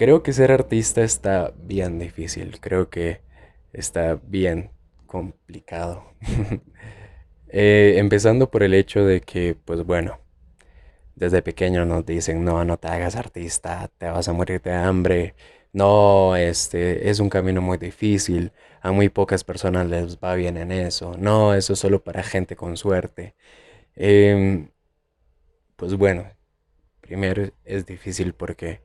creo que ser artista está bien difícil, creo que está bien complicado. Eh, empezando por el hecho de que, pues bueno, desde pequeño nos dicen, no, no te hagas artista, te vas a morir de hambre, no, este, es un camino muy difícil, a muy pocas personas les va bien en eso, no, eso es solo para gente con suerte. Em, pues bueno, primero es difícil porque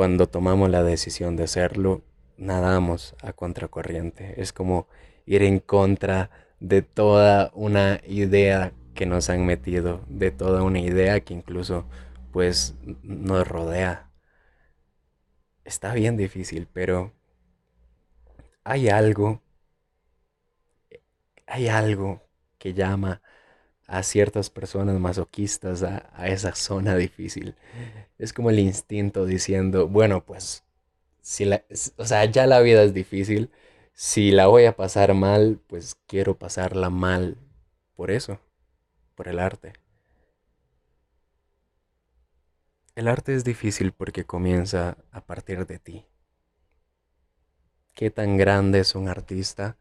cuando tomamos la decisión de hacerlo, nadamos a contracorriente. Es como ir en contra de toda una idea que nos han metido, de toda una idea que incluso pues nos rodea. Está bien difícil, pero hay algo, hay algo que llama a ciertas personas masoquistas a, a, esa zona difícil. Es como el instinto diciendo, bueno, pues, si la, o sea, ya la vida es difícil, si la voy a pasar mal, pues quiero pasarla mal por eso, por el arte. El arte es difícil porque comienza a partir de ti. ¿Qué tan grande es un artista?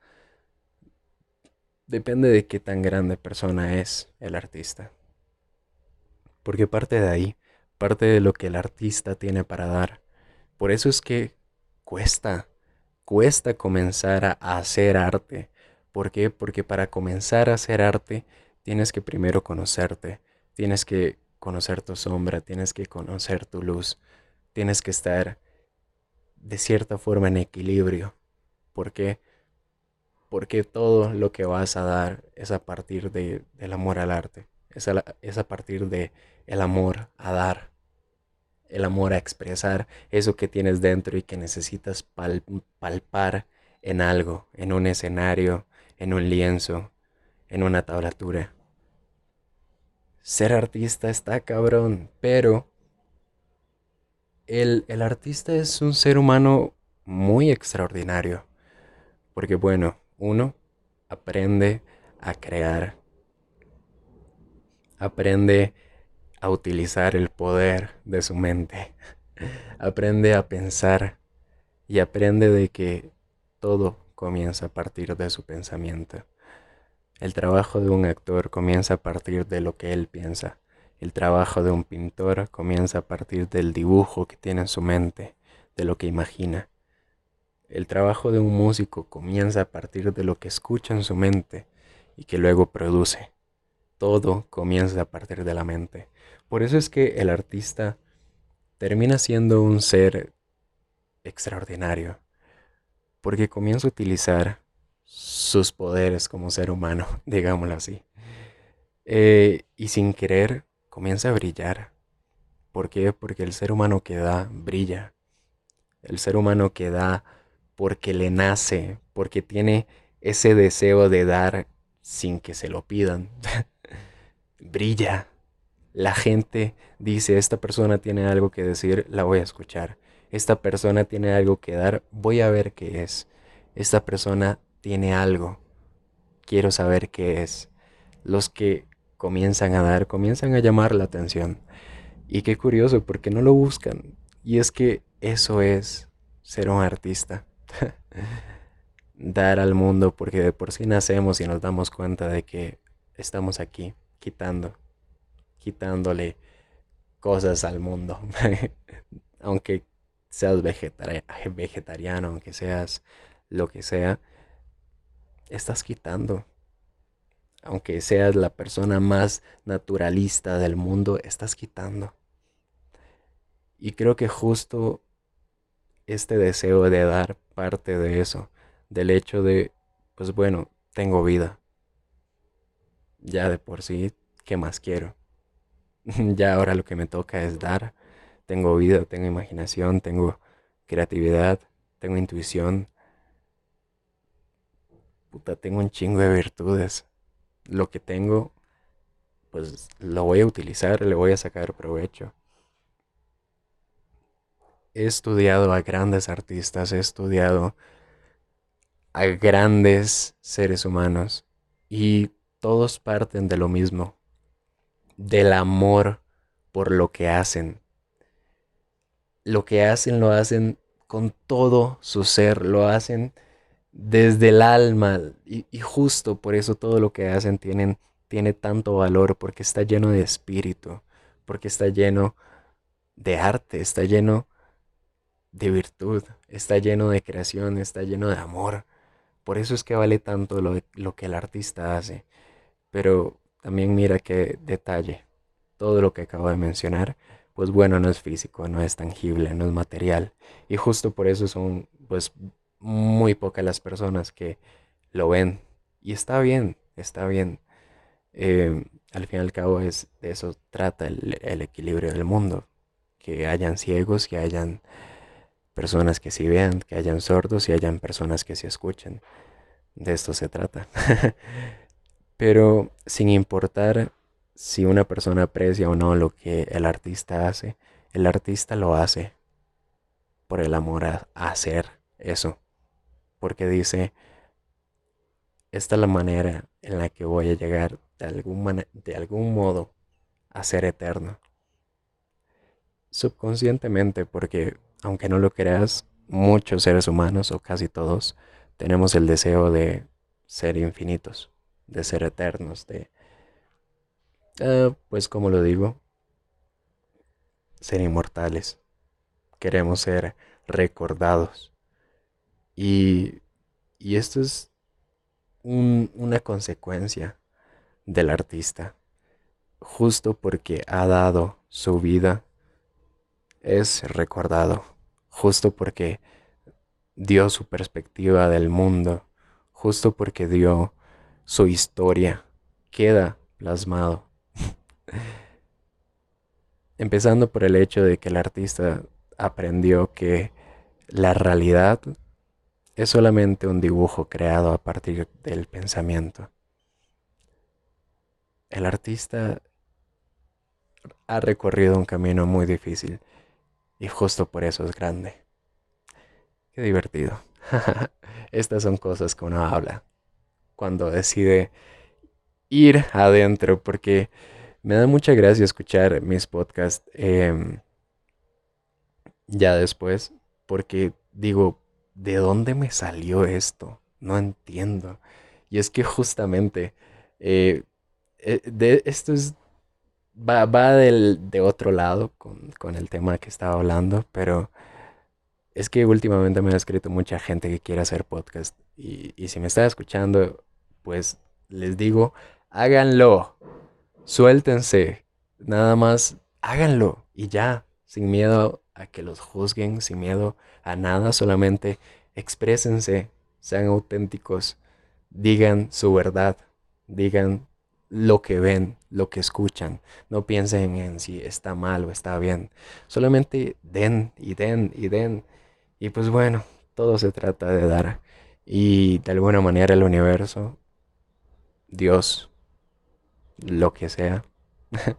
Depende de qué tan grande persona es el artista. Porque parte de ahí, parte de lo que el artista tiene para dar. Por eso es que cuesta cuesta comenzar a hacer arte. ¿Por qué? Porque para comenzar a hacer arte tienes que primero conocerte, tienes que conocer tu sombra, tienes que conocer tu luz, tienes que estar de cierta forma en equilibrio. ¿Por qué? Porque todo lo que vas a dar es a partir de, del amor al arte, es a, es a partir de el amor a dar el amor a expresar eso que tienes dentro y que necesitas palpar en algo, en un escenario, en un lienzo, en una tablatura. Ser artista está cabrón, pero el, el artista es un ser humano muy extraordinario. Porque bueno, uno aprende a crear, aprende a utilizar el poder de su mente. Aprende a pensar y aprende de que todo comienza a partir de su pensamiento. El trabajo de un actor comienza a partir de lo que él piensa. El trabajo de un pintor comienza a partir del dibujo que tiene en su mente, de lo que imagina. El trabajo de un músico comienza a partir de lo que escucha en su mente y que luego produce. Todo comienza a partir de la mente. Por eso es que el artista termina siendo un ser extraordinario, porque comienza a utilizar sus poderes como ser humano, digámoslo así. Eh, y sin querer comienza a brillar. ¿Por qué? Porque el ser humano que da brilla. El ser humano que da porque le nace, porque tiene ese deseo de dar sin que se lo pidan. brilla la gente dice, esta persona tiene algo que decir, la voy a escuchar. Esta persona tiene algo que dar, voy a ver qué es. Esta persona tiene algo, quiero saber qué es. Los que comienzan a dar, comienzan a llamar la atención. Y qué curioso, porque no lo buscan. Y es que eso es ser un artista. dar al mundo porque de por sí nacemos y nos damos cuenta de que estamos aquí quitando quitándole cosas al mundo. aunque seas vegetariano, aunque seas lo que sea, estás quitando. Aunque seas la persona más naturalista del mundo, estás quitando. Y creo que justo este deseo de dar parte de eso, del hecho de, pues bueno, tengo vida. Ya de por sí, ¿qué más quiero? ya ahora lo que me toca es dar. Tengo vida, tengo imaginación, tengo creatividad, tengo intuición. Puta, tengo un chingo de virtudes. Lo que tengo, pues lo voy a utilizar, le voy a sacar provecho. He estudiado a grandes artistas, he estudiado a grandes seres humanos y todos parten de lo mismo, del amor por lo que hacen. lo que hacen lo hacen con todo su ser, lo hacen desde el alma y, justo por eso todo lo que hacen tienen, tiene tanto valor porque está lleno de espíritu, porque está lleno de arte, está lleno de virtud, está lleno de creación, está lleno de amor. Por eso es que vale tanto lo, lo que el artista hace. Pero también mira qué detalle. Todo lo que acabo de mencionar, pues bueno, no es físico, no es tangible, no es material. Y justo por eso son pues muy pocas las personas que lo ven. Y está bien, está bien. Em, al fin y al cabo es de eso trata el, el equilibrio del mundo. Que hayan ciegos, que hayan personas que sí vean, que hayan sordos y hayan personas que sí escuchen. De esto se trata. Pero sin importar si una persona aprecia o no lo que el artista hace, el artista lo hace por el amor a, hacer eso. Porque dice, esta es la manera en la que voy a llegar de algún, de algún modo a ser eterno. Subconscientemente, porque aunque no lo creas, muchos seres humanos, o casi todos, tenemos el deseo de ser infinitos, de ser eternos, de, uh, pues como lo digo, ser inmortales. Queremos ser recordados. Y, y esto es un, una consecuencia del artista, justo porque ha dado su vida es recordado, justo porque dio su perspectiva del mundo, justo porque dio su historia, queda plasmado. Empezando por el hecho de que el artista aprendió que la realidad es solamente un dibujo creado a partir del pensamiento. El artista ha recorrido un camino muy difícil y justo por eso es grande. Qué divertido. Estas son cosas que uno habla cuando decide ir adentro, porque me da mucha gracia escuchar mis podcasts em, ya después, porque digo, ¿de dónde me salió esto? No entiendo. Y es que justamente eh, eh, de, esto es va, va del, de otro lado con, con el tema que estaba hablando, pero es que últimamente me ha escrito mucha gente que quiere hacer podcast y, y si me está escuchando, pues les digo, háganlo, suéltense, nada más háganlo y ya, sin miedo a que los juzguen, sin miedo a nada, solamente exprésense, sean auténticos, digan su verdad, digan lo que ven, lo que escuchan. No piensen en si está mal o está bien. Solamente den y den y den. Y pues bueno, todo se trata de dar. Y de alguna manera el universo, Dios, lo que sea,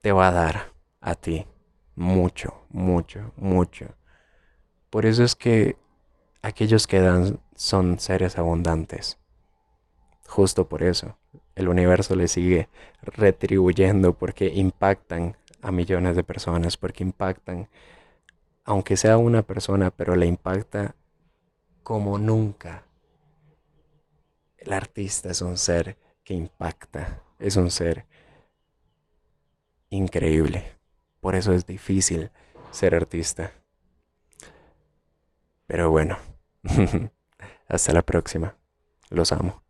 te va a dar a ti mucho, mucho, mucho. Por eso es que aquellos que dan son seres abundantes. Justo por eso el universo le sigue retribuyendo porque impactan a millones de personas, porque impactan, aunque sea una persona, pero le impacta como nunca. El artista es un ser que impacta, es un ser increíble. Por eso es difícil ser artista. Pero bueno, hasta la próxima. Los amo.